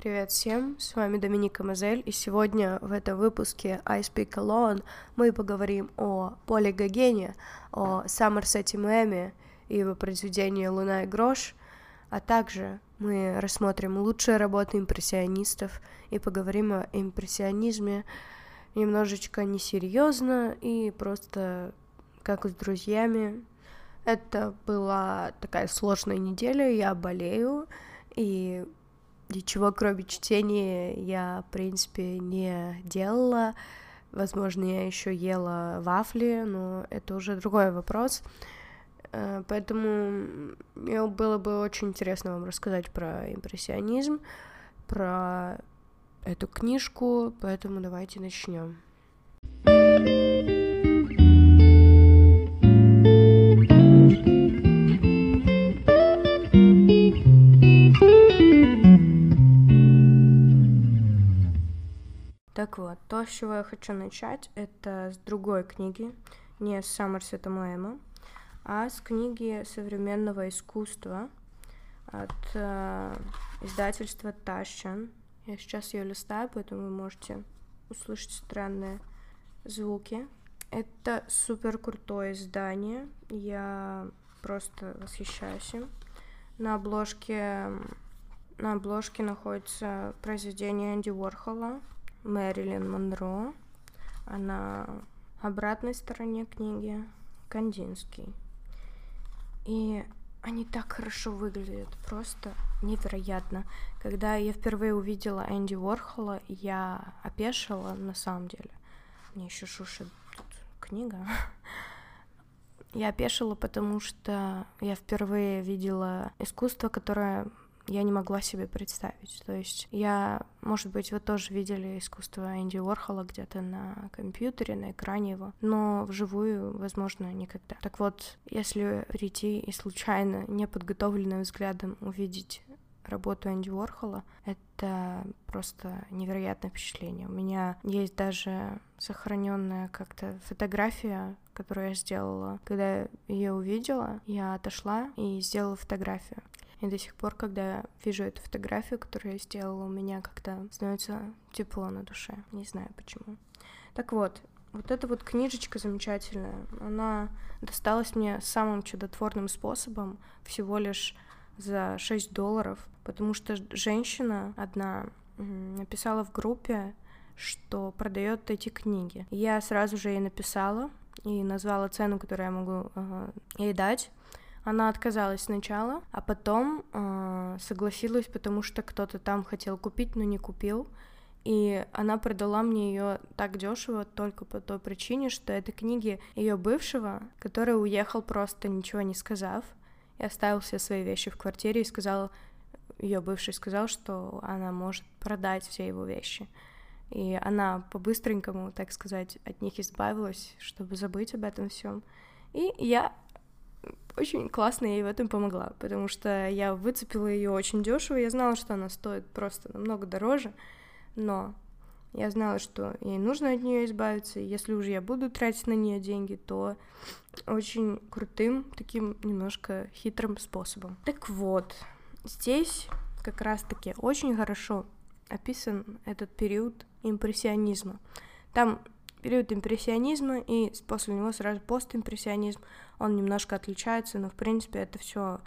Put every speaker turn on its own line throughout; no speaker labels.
Привет всем, с вами Доминика Мазель, и сегодня в этом выпуске I Speak Alone мы поговорим о Поле Гогене, о Саммерсете Мэми и его произведении «Луна и грош», а также мы рассмотрим лучшие работы импрессионистов и поговорим о импрессионизме немножечко несерьезно и просто как с друзьями. Это была такая сложная неделя, я болею, и ничего кроме чтения я, в принципе, не делала. Возможно, я еще ела вафли, но это уже другой вопрос. Э, поэтому мне было бы очень интересно вам рассказать про импрессионизм, про эту книжку, поэтому давайте начнем. Так вот, то, с чего я хочу начать, это с другой книги, не с Саммерсета Моэма, а с книги современного искусства от э, издательства Тащан. Я сейчас ее листаю, поэтому вы можете услышать странные звуки. Это супер крутое издание. Я просто восхищаюсь им. На обложке на обложке находится произведение Энди Уорхола Мэрилин Монро, а на обратной стороне книги Кандинский. И они так хорошо выглядят, просто невероятно. Когда я впервые увидела Энди Уорхола, я опешила на самом деле. Мне еще шушит книга. Я опешила, потому что я впервые видела искусство, которое я не могла себе представить. То есть я, может быть, вы тоже видели искусство Энди Уорхола где-то на компьютере, на экране его, но вживую, возможно, никогда. Так вот, если прийти и случайно, неподготовленным взглядом увидеть работу Энди Уорхола, это просто невероятное впечатление. У меня есть даже сохраненная как-то фотография, которую я сделала. Когда я увидела, я отошла и сделала фотографию. И до сих пор, когда вижу эту фотографию, которую я сделала, у меня как-то становится тепло на душе. Не знаю почему. Так вот, вот эта вот книжечка замечательная, она досталась мне самым чудотворным способом, всего лишь за 6 долларов, потому что женщина одна написала в группе, что продает эти книги. Я сразу же ей написала и назвала цену, которую я могу э, ей дать. Она отказалась сначала, а потом э, согласилась, потому что кто-то там хотел купить, но не купил. И она продала мне ее так дешево только по той причине, что это книги ее бывшего, который уехал просто ничего не сказав, и оставил все свои вещи в квартире и сказал, ее бывший сказал, что она может продать все его вещи. И она по-быстренькому, так сказать, от них избавилась, чтобы забыть об этом всем. И я очень классно ей в этом помогла, потому что я выцепила ее очень дешево. Я знала, что она стоит просто намного дороже, но я знала, что ей нужно от нее избавиться, и если уже я буду тратить на нее деньги, то очень крутым, таким немножко хитрым способом. Так вот, здесь как раз-таки очень хорошо описан этот период импрессионизма. Там период импрессионизма и после него сразу постимпрессионизм. Он немножко отличается, но в принципе это все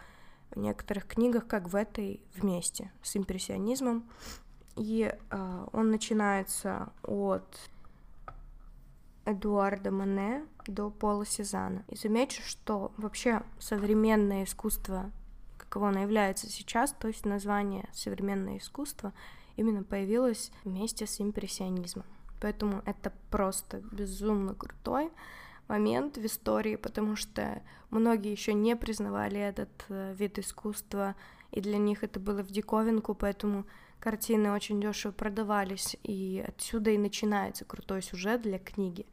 в некоторых книгах, как в этой, вместе с импрессионизмом. И э, он начинается от Эдуарда Мане до Пола Сезана. И замечу, что вообще современное искусство, каково оно является сейчас, то есть название современное искусство, именно появилось вместе с импрессионизмом. Поэтому это просто безумно крутой момент в истории, потому что многие еще не признавали этот э, вид искусства, и для них это было в диковинку, поэтому картины очень дешево продавались, и отсюда и начинается крутой сюжет для книги.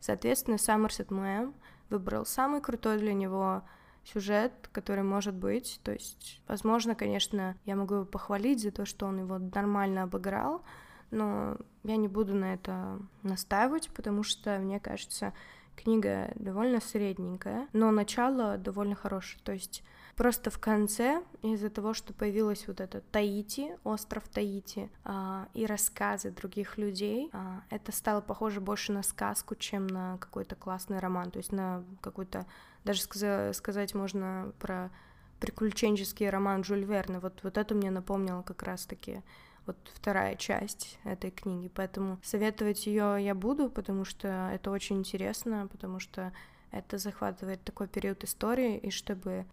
Соответственно, Саммерсет Мэм выбрал самый крутой для него сюжет, который может быть. То есть, возможно, конечно, я могу его похвалить за то, что он его нормально обыграл, но я не буду на это настаивать, потому что, мне кажется, книга довольно средненькая, но начало довольно хорошее. То есть Просто в конце, из-за того, что появилась вот эта Таити, остров Таити, а, и рассказы других людей, а, это стало похоже больше на сказку, чем на какой-то классный роман, то есть на какой-то, даже сказа- сказать можно про приключенческий роман Жюль Верна, вот, вот это мне напомнило как раз-таки вот вторая часть этой книги, поэтому советовать ее я буду, потому что это очень интересно, потому что это захватывает такой период истории, и чтобы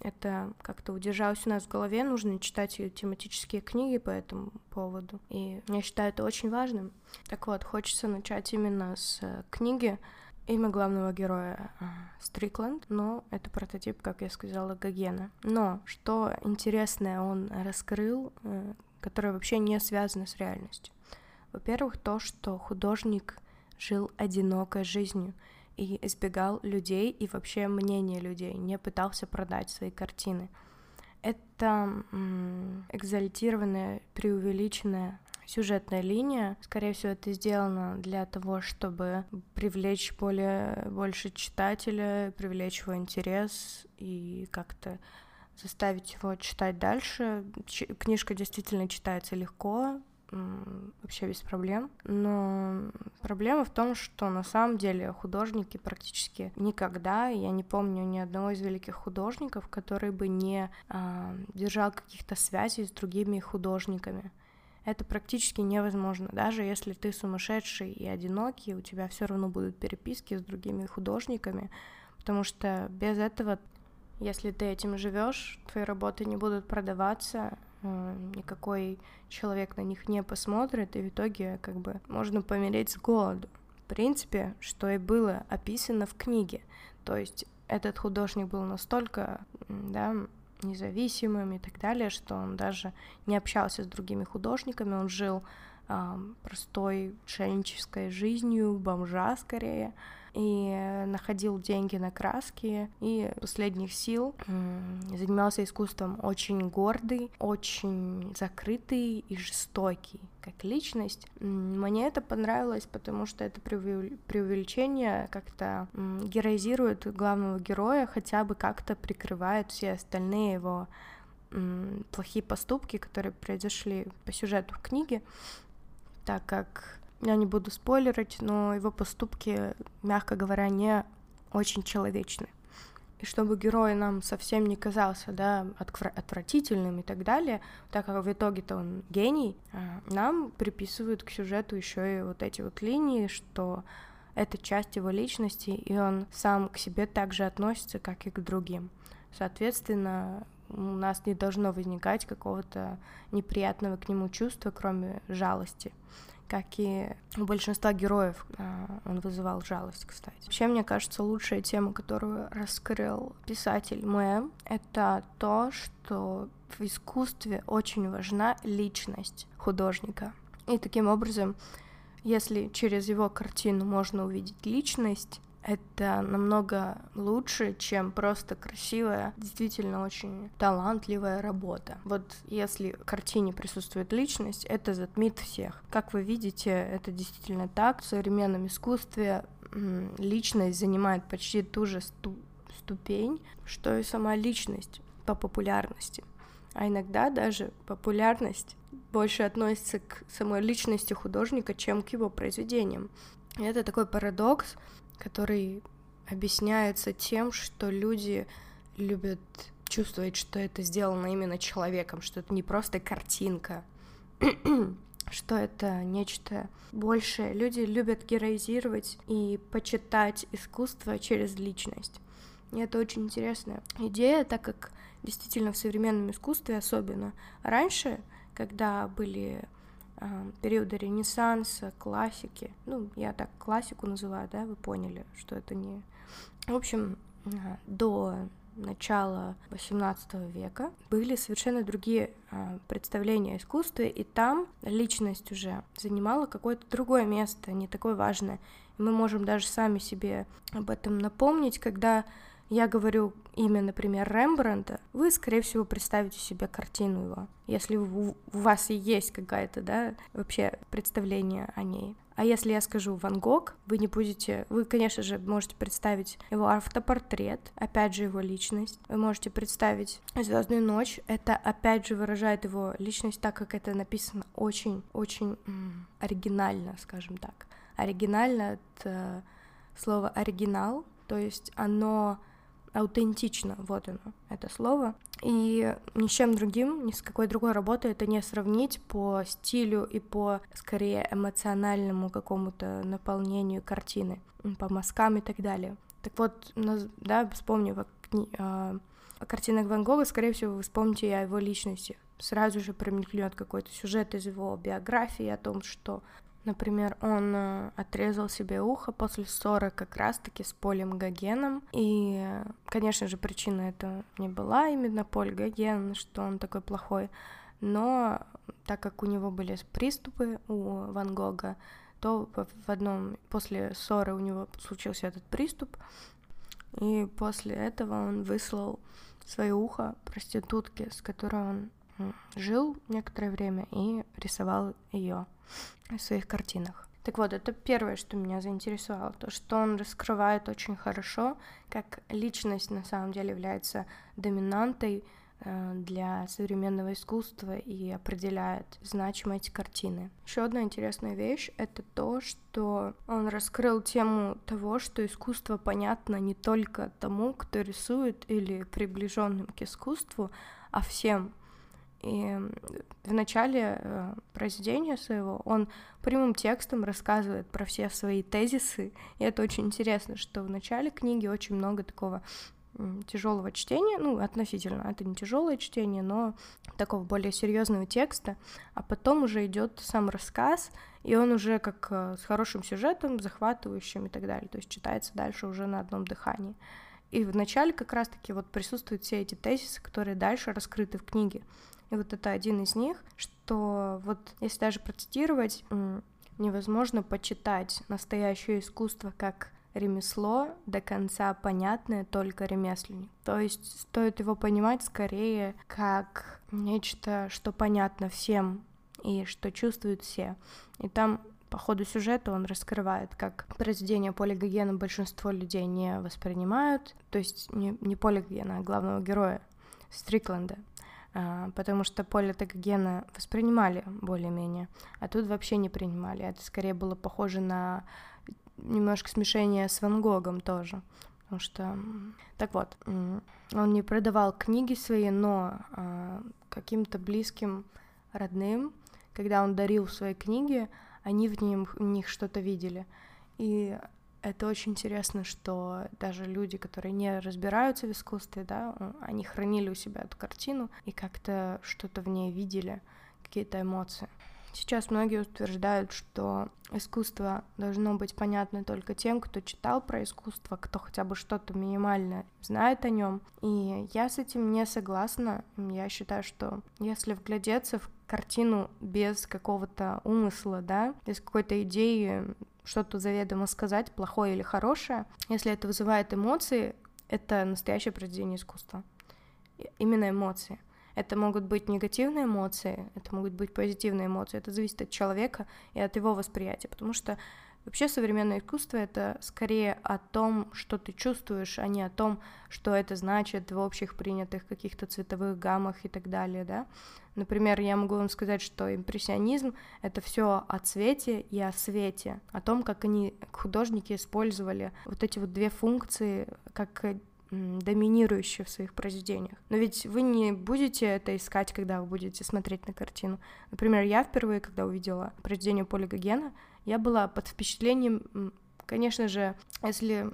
это как-то удержалось у нас в голове, нужно читать тематические книги по этому поводу. И я считаю это очень важным. Так вот, хочется начать именно с э, книги. Имя главного героя э, Стрикленд, но это прототип, как я сказала, Гогена. Но что интересное он раскрыл, которое вообще не связано с реальностью. Во-первых, то, что художник жил одинокой жизнью — и избегал людей и вообще мнения людей, не пытался продать свои картины. Это экзальтированная, преувеличенная сюжетная линия. Скорее всего, это сделано для того, чтобы привлечь более больше читателя, привлечь его интерес и как-то заставить его читать дальше. Ч- книжка действительно читается легко, вообще без проблем. Но проблема в том, что на самом деле художники практически никогда, я не помню ни одного из великих художников, который бы не а, держал каких-то связей с другими художниками. Это практически невозможно. Даже если ты сумасшедший и одинокий, у тебя все равно будут переписки с другими художниками, потому что без этого, если ты этим живешь, твои работы не будут продаваться, Э, никакой человек на них не посмотрит, и в итоге как бы можно помереть с голоду. В принципе, что и было описано в книге. То есть этот художник был настолько, да, независимым и так далее, что он даже не общался с другими художниками, он жил э, простой шенческой жизнью, бомжа скорее, и находил деньги на краски, и последних сил занимался искусством очень гордый, очень закрытый и жестокий как личность. Мне это понравилось, потому что это преувеличение как-то героизирует главного героя, хотя бы как-то прикрывает все остальные его плохие поступки, которые произошли по сюжету в книге, так как я не буду спойлерить, но его поступки, мягко говоря, не очень человечны. И чтобы герой нам совсем не казался, да, отвратительным и так далее, так как в итоге-то он гений, а, нам приписывают к сюжету еще и вот эти вот линии, что это часть его личности, и он сам к себе также относится, как и к другим. Соответственно, у нас не должно возникать какого-то неприятного к нему чувства, кроме жалости как и у большинства героев а, он вызывал жалость, кстати. Вообще, мне кажется, лучшая тема, которую раскрыл писатель Мэ, это то, что в искусстве очень важна личность художника. И таким образом, если через его картину можно увидеть личность, это намного лучше, чем просто красивая, действительно очень талантливая работа. Вот если в картине присутствует личность, это затмит всех. Как вы видите, это действительно так. В современном искусстве личность занимает почти ту же сту ступень, что и сама личность по популярности. А иногда даже популярность больше относится к самой личности художника, чем к его произведениям. И это такой парадокс, который объясняется тем, что люди любят чувствовать, что это сделано именно человеком, что это не просто картинка, что это нечто большее. Люди любят героизировать и почитать искусство через личность. И это очень интересная идея, так как действительно в современном искусстве особенно раньше, когда были периода Ренессанса, классики. Ну, я так классику называю, да, вы поняли, что это не... В общем, до начала XVIII века были совершенно другие представления о искусстве, и там личность уже занимала какое-то другое место, не такое важное. Мы можем даже сами себе об этом напомнить, когда я говорю имя, например, Рембрандта, вы, скорее всего, представите себе картину его, если у вас и есть какая-то, да, вообще представление о ней. А если я скажу Ван Гог, вы не будете... Вы, конечно же, можете представить его автопортрет, опять же, его личность. Вы можете представить Звездную ночь. Это, опять же, выражает его личность, так как это написано очень-очень оригинально, скажем так. Оригинально — это слово «оригинал», то есть оно аутентично, вот оно, это слово. И ни с чем другим, ни с какой другой работой это не сравнить по стилю и по, скорее, эмоциональному какому-то наполнению картины, по мазкам и так далее. Так вот, да, вспомнив о, о, о картинах Ван Гога, скорее всего, вы вспомните и о его личности. Сразу же промелькнет какой-то сюжет из его биографии о том, что Например, он э, отрезал себе ухо после ссоры как раз-таки с Полем Гогеном. И, конечно же, причина это не была именно Поль Гоген, что он такой плохой, но так как у него были приступы у Ван Гога, то в одном после ссоры у него случился этот приступ, и после этого он выслал свое ухо проститутке, с которой он жил некоторое время и рисовал ее в своих картинах. Так вот, это первое, что меня заинтересовало, то, что он раскрывает очень хорошо, как личность на самом деле является доминантой э, для современного искусства и определяет значимость картины. Еще одна интересная вещь — это то, что он раскрыл тему того, что искусство понятно не только тому, кто рисует или приближенным к искусству, а всем — и в начале э, произведения своего он прямым текстом рассказывает про все свои тезисы, и это очень интересно, что в начале книги очень много такого тяжелого чтения, ну, относительно, это не тяжелое чтение, но такого более серьезного текста, а потом уже идет сам рассказ, и он уже как э, с хорошим сюжетом, захватывающим и так далее, то есть читается дальше уже на одном дыхании. И в начале как раз-таки вот присутствуют все эти тезисы, которые дальше раскрыты в книге. И вот это один из них, что вот если даже процитировать, невозможно почитать настоящее искусство как ремесло до конца понятное только ремесленник. То есть стоит его понимать скорее как нечто, что понятно всем и что чувствуют все. И там по ходу сюжета он раскрывает, как произведение Поля Гогена большинство людей не воспринимают, то есть не, не Поля Гогена, а главного героя Стрикленда. А, потому что поле Тагогена воспринимали более-менее, а тут вообще не принимали. Это скорее было похоже на немножко смешение с Ван Гогом тоже. Потому что, так вот, он не продавал книги свои, но а, каким-то близким родным, когда он дарил свои книги, они в, ним, в них что-то видели. И это очень интересно, что даже люди, которые не разбираются в искусстве, да, они хранили у себя эту картину и как-то что-то в ней видели, какие-то эмоции. Сейчас многие утверждают, что искусство должно быть понятно только тем, кто читал про искусство, кто хотя бы что-то минимально знает о нем. И я с этим не согласна. Я считаю, что если вглядеться в картину без какого-то умысла, да, без какой-то идеи что-то заведомо сказать, плохое или хорошее, если это вызывает эмоции, это настоящее произведение искусства. Именно эмоции. Это могут быть негативные эмоции, это могут быть позитивные эмоции, это зависит от человека и от его восприятия, потому что вообще современное искусство — это скорее о том, что ты чувствуешь, а не о том, что это значит в общих принятых каких-то цветовых гаммах и так далее, да. Например, я могу вам сказать, что импрессионизм — это все о цвете и о свете, о том, как они, художники, использовали вот эти вот две функции как доминирующие в своих произведениях. Но ведь вы не будете это искать, когда вы будете смотреть на картину. Например, я впервые, когда увидела произведение Поля Гогена, я была под впечатлением, конечно же, если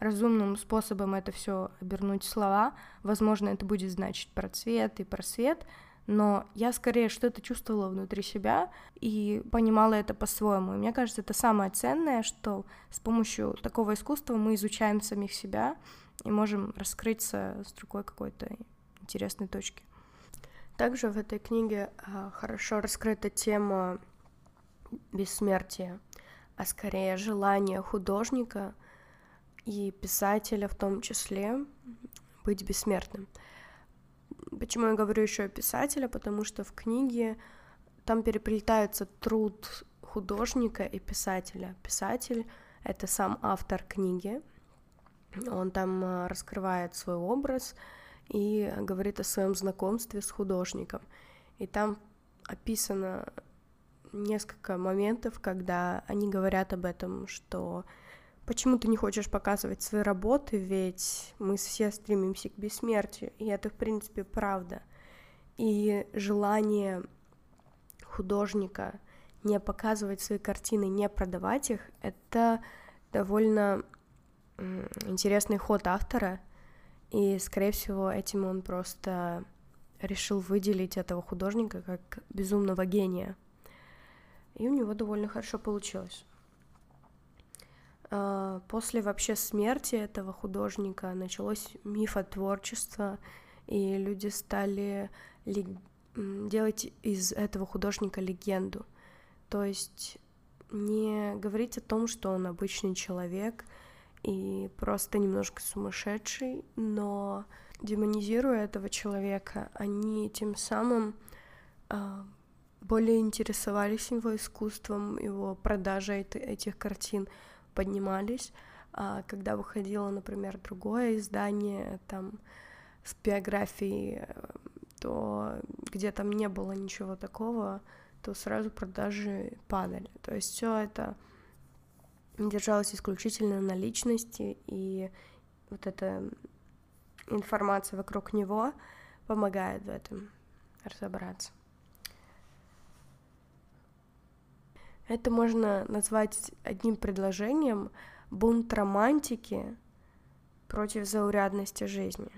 разумным способом это все обернуть в слова, возможно, это будет значить про цвет и про свет, но я скорее что-то чувствовала внутри себя и понимала это по-своему. И мне кажется, это самое ценное, что с помощью такого искусства мы изучаем самих себя и можем раскрыться с другой какой-то интересной точки. Также в этой книге а, хорошо раскрыта тема бессмертия, а скорее желание художника и писателя в том числе быть бессмертным. Почему я говорю еще о писателе? Потому что в книге там переплетается труд художника и писателя. Писатель — это сам автор книги, он там э, раскрывает свой образ и говорит о своем знакомстве с художником. И там описано несколько моментов, когда они говорят об этом, что почему ты не хочешь показывать свои работы, ведь мы все стремимся к бессмертию, и это, в принципе, правда. И желание художника не показывать свои картины, не продавать их, это довольно интересный ход автора, и, скорее всего, этим он просто решил выделить этого художника как безумного гения. И у него довольно хорошо получилось. А, после вообще смерти этого художника началось мифотворчество, и люди стали делать из этого художника легенду. То есть не говорить о том, что он обычный человек и просто немножко сумасшедший, но демонизируя этого человека, они тем самым э, более интересовались его искусством, его продажей этих картин поднимались. А когда выходило, например, другое издание, там, с биографией, то где там не было ничего такого, то сразу продажи падали. То есть все это держалось исключительно на личности, и вот эта информация вокруг него помогает в этом разобраться. Это можно назвать одним предложением бунт романтики против заурядности жизни.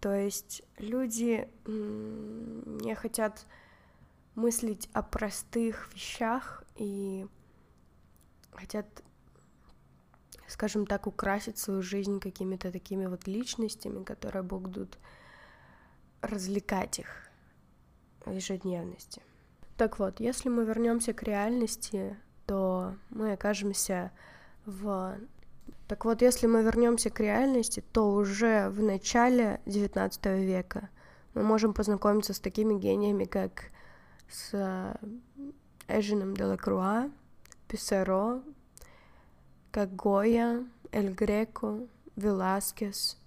То есть люди не хотят мыслить о простых вещах и хотят, скажем так, украсить свою жизнь какими-то такими вот личностями, которые будут развлекать их в ежедневности. Так вот, если мы вернемся к реальности, то мы окажемся в... Так вот, если мы вернемся к реальности, то уже в начале XIX века мы можем познакомиться с такими гениями, как с Эжином Делакруа, Писаро, как Гоя, Эль Греко, Веласкес,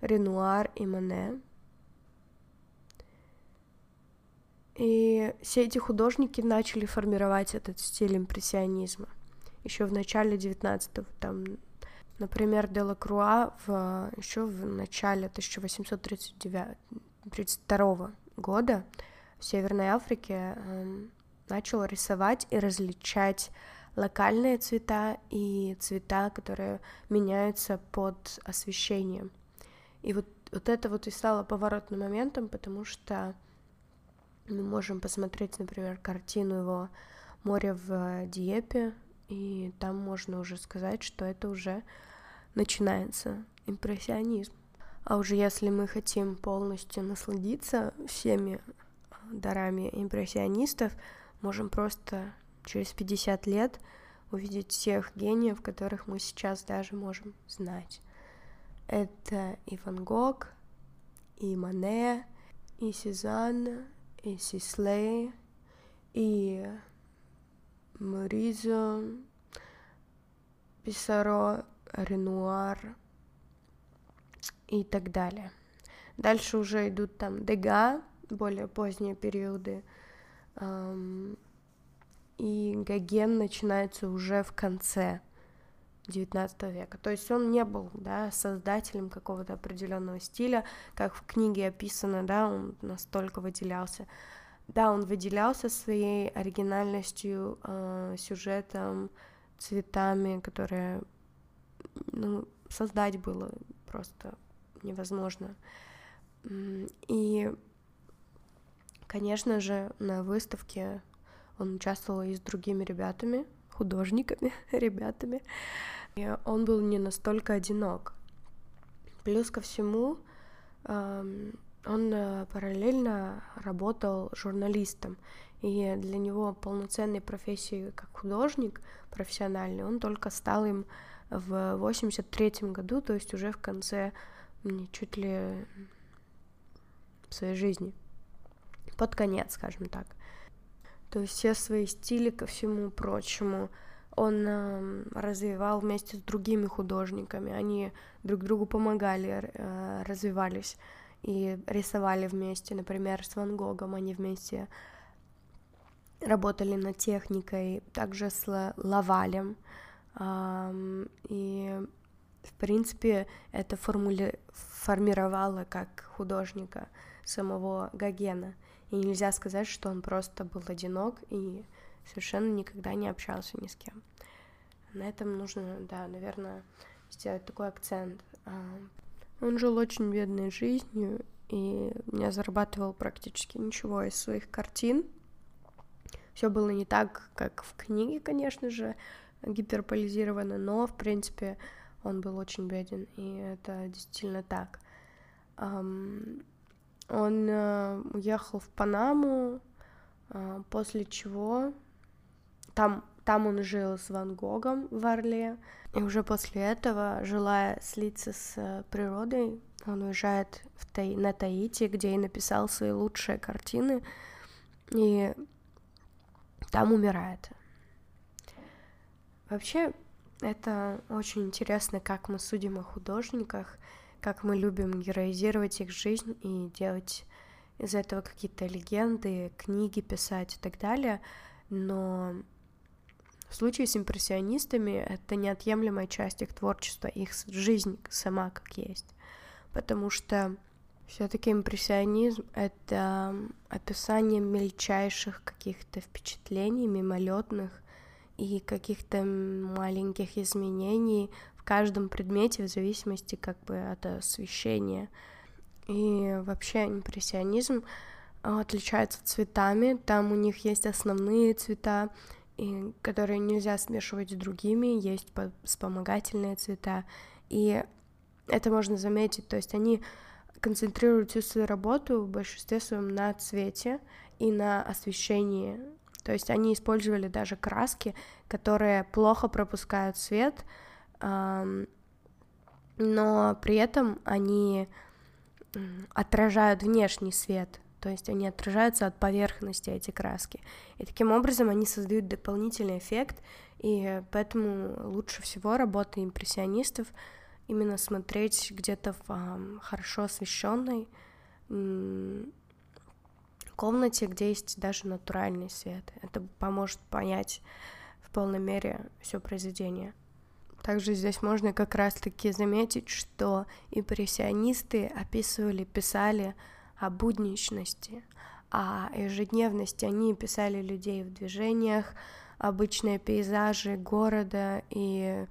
Ренуар и Мане. И все эти художники начали формировать этот стиль импрессионизма. Еще в начале 19-го, там, например, Делакруа в, еще в начале 1832 года в Северной Африке э, начал рисовать и различать локальные цвета и цвета, которые меняются под освещением. И вот, вот это вот и стало поворотным моментом, потому что мы можем посмотреть, например, картину его «Море в Диепе», и там можно уже сказать, что это уже начинается импрессионизм. А уже если мы хотим полностью насладиться всеми дарами импрессионистов, можем просто через 50 лет увидеть всех гениев, которых мы сейчас даже можем знать. Это и Ван Гог, и Мане, и Сезанн, и Сислей, и Моризо, Писаро, Ренуар и так далее. Дальше уже идут там Дега, более поздние периоды, и Гоген начинается уже в конце XIX века. То есть он не был да, создателем какого-то определенного стиля, как в книге описано, да, он настолько выделялся. Да, он выделялся своей оригинальностью, э, сюжетом, цветами, которые ну, создать было просто невозможно. И, конечно же, на выставке он участвовал и с другими ребятами, художниками, ребятами. И он был не настолько одинок. Плюс ко всему, он э, параллельно работал журналистом. И для него полноценной профессии как художник профессиональный, он только стал им в 83 году, то есть уже в конце чуть ли своей жизни. Под конец, скажем так. То есть все свои стили ко всему прочему он э, развивал вместе с другими художниками. Они друг другу помогали, э, развивались и рисовали вместе. Например, с Ван Гогом они вместе работали над техникой, также с Лавалем. Э, и, в принципе, это формули... формировало как художника самого Гогена. И нельзя сказать, что он просто был одинок и совершенно никогда не общался ни с кем. На этом нужно, да, наверное, сделать такой акцент. А, он жил очень бедной жизнью и не зарабатывал практически ничего из своих картин. Все было не так, как в книге, конечно же, гиперполизировано, но, в принципе, он был очень беден, и это действительно так. Он э, уехал в Панаму, а, после чего там, там он жил с Ван Гогом в Орле, и уже после этого, желая слиться с э, природой, он уезжает в Таи, на Таити, где и написал свои лучшие картины, и там умирает. Вообще, это очень интересно, как мы судим о художниках, как мы любим героизировать их жизнь и делать из этого какие-то легенды, книги писать и так далее. Но в случае с импрессионистами это неотъемлемая часть их творчества, их жизнь сама как есть. Потому что все-таки импрессионизм — это описание мельчайших каких-то впечатлений, мимолетных и каких-то маленьких изменений каждом предмете в зависимости как бы от освещения. И вообще импрессионизм отличается цветами, там у них есть основные цвета, и которые нельзя смешивать с другими, есть вспомогательные цвета, и это можно заметить, то есть они концентрируют всю свою работу в большинстве своем на цвете и на освещении, то есть они использовали даже краски, которые плохо пропускают свет, но при этом они отражают внешний свет, то есть они отражаются от поверхности, эти краски. И таким образом они создают дополнительный эффект, и поэтому лучше всего работы импрессионистов именно смотреть где-то в хорошо освещенной комнате, где есть даже натуральный свет. Это поможет понять в полной мере все произведение. Также здесь можно как раз-таки заметить, что импрессионисты описывали, писали о будничности, о ежедневности. Они писали людей в движениях, обычные пейзажи города, и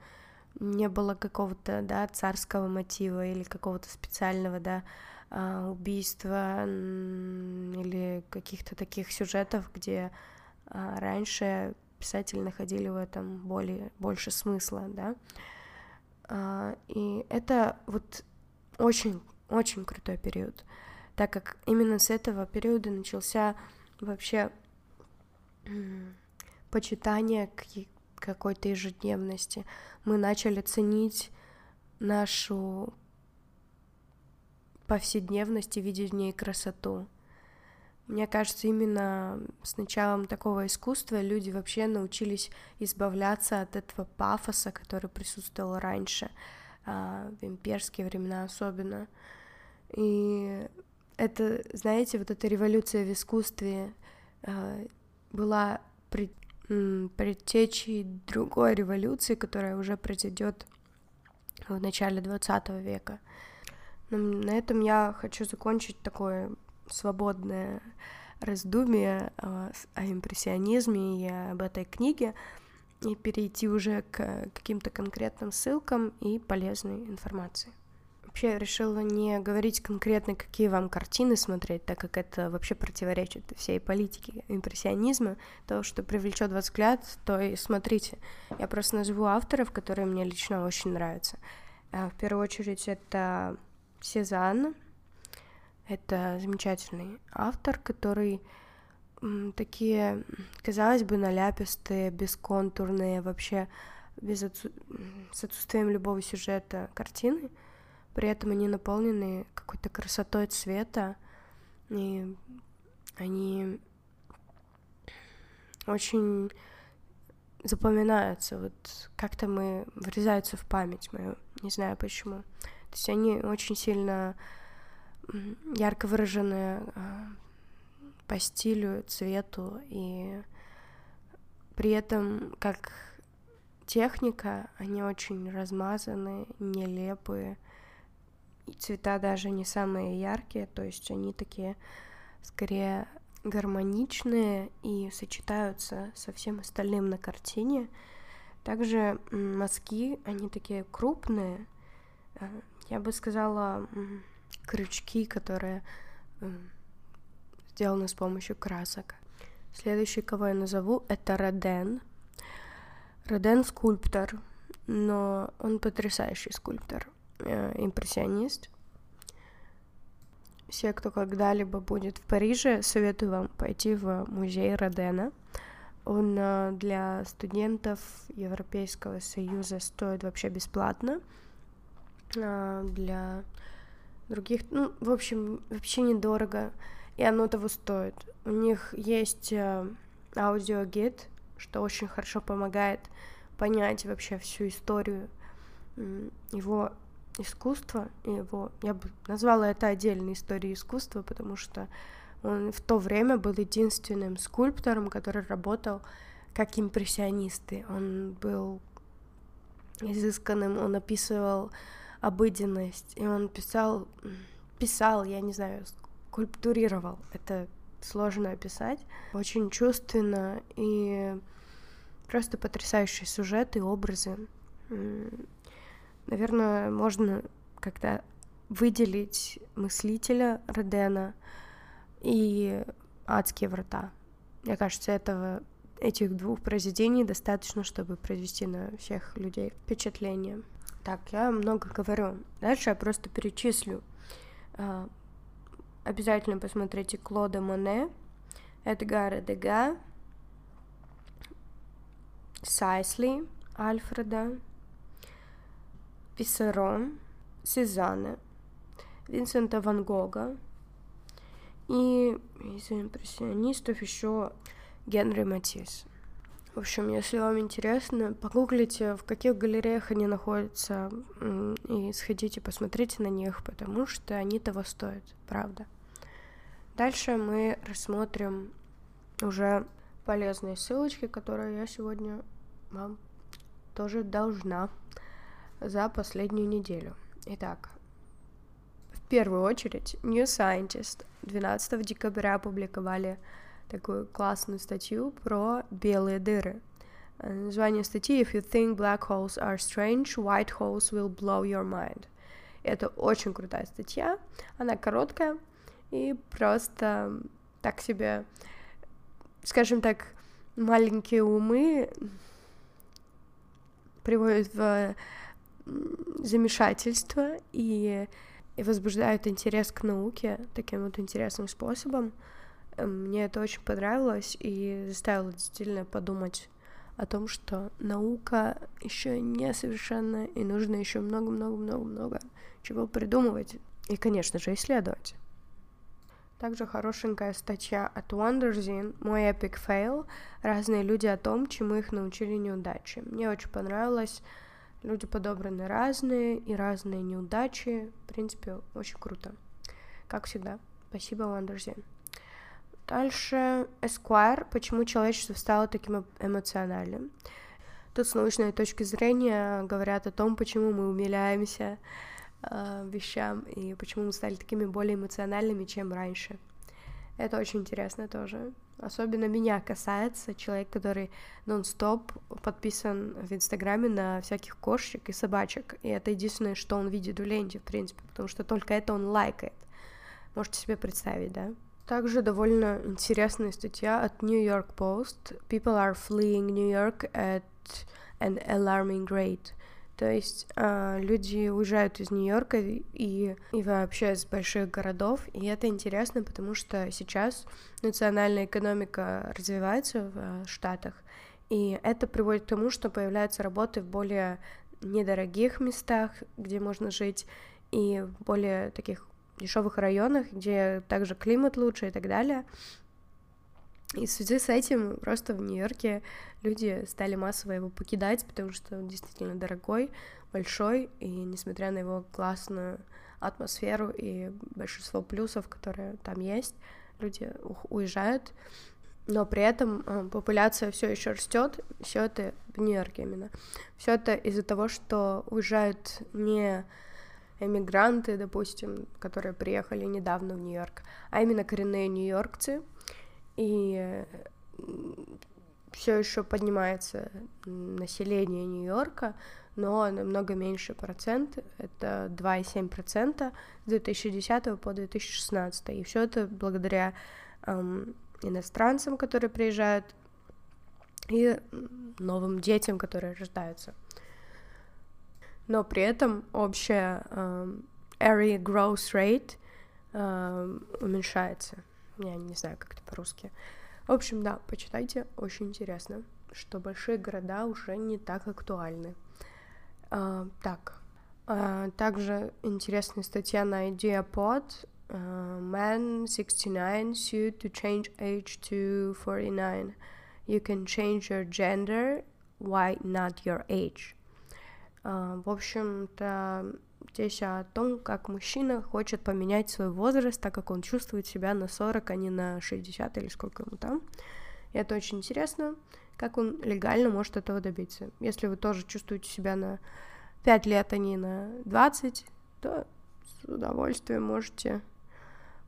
не было какого-то, да, царского мотива или какого-то специального, да, а, убийства или каких-то таких сюжетов, где а, раньше писатели находили в этом более, больше смысла, да. А, и это вот очень, очень крутой период так как именно с этого периода начался вообще почитание какой-то ежедневности. Мы начали ценить нашу повседневность и видеть в ней красоту. Мне кажется, именно с началом такого искусства люди вообще научились избавляться от этого пафоса, который присутствовал раньше, а, в имперские времена особенно. И это, знаете, вот эта революция в искусстве э, была пред, предтечей другой революции, которая уже произойдет в начале 20 века. Но на этом я хочу закончить такое свободное раздумие о, импрессионизме и об этой книге и перейти уже к каким-то конкретным ссылкам и полезной информации. Вообще решила не говорить конкретно, какие вам картины смотреть, так как это вообще противоречит всей политике импрессионизма. То, что привлечет ваш взгляд, то и смотрите. Я просто назову авторов, которые мне лично очень нравятся. А, в первую очередь это Сезанн. Это замечательный автор, который такие, казалось бы, наляпистые, бесконтурные, вообще без отсу... с отсутствием любого сюжета картины — при этом они наполнены какой-то красотой цвета, и они очень запоминаются, вот как-то мы врезаются в память мою, не знаю почему. То есть они очень сильно ярко выраженные а, по стилю, цвету, и при этом как техника, они очень размазаны, нелепые, и цвета даже не самые яркие, то есть они такие скорее гармоничные и сочетаются со всем остальным на картине. Также мазки, они такие крупные, э, я бы сказала, крючки, которые сделаны с помощью красок. Следующий, кого я назову, это Роден. Роден скульптор, но он потрясающий скульптор, э, импрессионист. Все, кто когда-либо будет в Париже, советую вам пойти в музей Родена. Он э, для студентов Европейского Союза стоит вообще бесплатно. Э, для других, ну, в общем, вообще недорого, и оно того стоит. У них есть э, аудиогид, что очень хорошо помогает понять вообще всю историю его искусства, его, я бы назвала это отдельной историей искусства, потому что он в то время был единственным скульптором, который работал как импрессионисты. Он был изысканным, он описывал обыденность, и он писал, писал, я не знаю, скульптурировал. Это сложно описать. Очень чувственно и просто потрясающие сюжеты и образы. Наверное, можно как-то выделить мыслителя Родена и адские врата. Мне кажется, этого этих двух произведений достаточно, чтобы произвести на всех людей впечатление. Так, я много говорю. Дальше я просто перечислю. А, обязательно посмотрите Клода Моне, Эдгара Дега, Сайсли, Альфреда, Писарон, Сезанна, Винсента Ван Гога и из импрессионистов еще Генри Матисс. В общем, если вам интересно, погуглите, в каких галереях они находятся, и сходите, посмотрите на них, потому что они того стоят, правда. Дальше мы рассмотрим уже полезные ссылочки, которые я сегодня вам тоже должна за последнюю неделю. Итак, в первую очередь, New Scientist 12 декабря опубликовали такую классную статью про белые дыры. Э, название статьи «If you think black holes are strange, white holes will blow your mind». Это очень крутая статья, она короткая и просто так себе, скажем так, маленькие умы приводят в замешательство и, и возбуждают интерес к науке таким вот интересным способом. Мне это очень понравилось и заставило действительно подумать о том, что наука еще не совершенна, и нужно еще много-много-много-много чего придумывать и, конечно же, исследовать. Также хорошенькая статья от Wonderzine «Мой epic fail. Разные люди о том, чему их научили неудачи». Мне очень понравилось. Люди подобраны разные и разные неудачи. В принципе, очень круто. Как всегда. Спасибо, Wonderzine. Дальше Esquire. Почему человечество стало таким эмоциональным? Тут с научной точки зрения говорят о том, почему мы умиляемся э, вещам и почему мы стали такими более эмоциональными, чем раньше. Это очень интересно тоже. Особенно меня касается человек, который нон-стоп подписан в Инстаграме на всяких кошек и собачек. И это единственное, что он видит в ленте, в принципе, потому что только это он лайкает. Можете себе представить, да? Также довольно интересная статья от New York Post. People are fleeing New York at an alarming rate. То есть э, люди уезжают из Нью-Йорка и, и вообще из больших городов, и это интересно, потому что сейчас национальная экономика развивается в э, Штатах, и это приводит к тому, что появляются работы в более недорогих местах, где можно жить, и в более таких дешевых районах, где также климат лучше и так далее. И в связи с этим просто в Нью-Йорке люди стали массово его покидать, потому что он действительно дорогой, большой, и несмотря на его классную атмосферу и большинство плюсов, которые там есть, люди уезжают, но при этом э, популяция все еще растет, все это в Нью-Йорке именно. Все это из-за того, что уезжают не эмигранты, допустим, которые приехали недавно в Нью-Йорк, а именно коренные нью-йоркцы, и все еще поднимается население Нью-Йорка, но намного меньше процент, это 2,7% с 2010 по 2016, и все это благодаря эм, иностранцам, которые приезжают, и новым детям, которые рождаются. Но при этом общая эм, area growth rate эм, уменьшается. Я не знаю, как это по-русски. В общем, да, почитайте, очень интересно, что большие города уже не так актуальны. Uh, так, uh, также интересная статья на IdeaPod. Uh, Man 69 sued to change age to 49. You can change your gender, why not your age? Uh, в общем-то, здесь о том, как мужчина хочет поменять свой возраст, так как он чувствует себя на 40, а не на 60 или сколько ему там. И это очень интересно как он легально может этого добиться. Если вы тоже чувствуете себя на 5 лет, а не на 20, то с удовольствием можете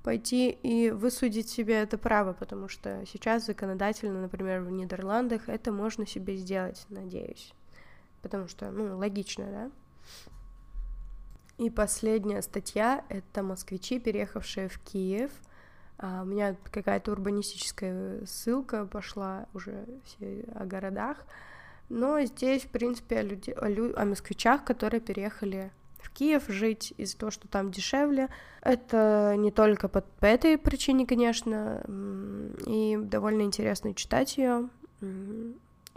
пойти и высудить себе это право, потому что сейчас законодательно, например, в Нидерландах это можно себе сделать, надеюсь. Потому что, ну, логично, да? И последняя статья — это москвичи, переехавшие в Киев — а, у меня какая-то урбанистическая ссылка пошла уже все о городах. Но здесь, в принципе, о, люди, о, лю, о москвичах, которые переехали в Киев жить из-за того, что там дешевле. Это не только по, по этой причине, конечно, и довольно интересно читать ее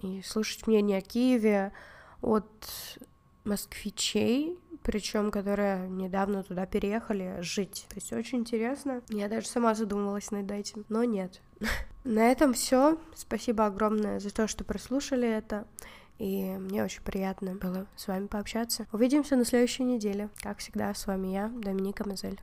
и слушать мнение о Киеве от москвичей, причем которые недавно туда переехали жить. То есть очень интересно. Я даже сама задумывалась над этим, но нет. На этом все. Спасибо огромное за то, что прослушали это. И мне очень приятно было с вами пообщаться. Увидимся на следующей неделе. Как всегда, с вами я, Доминика Мазель.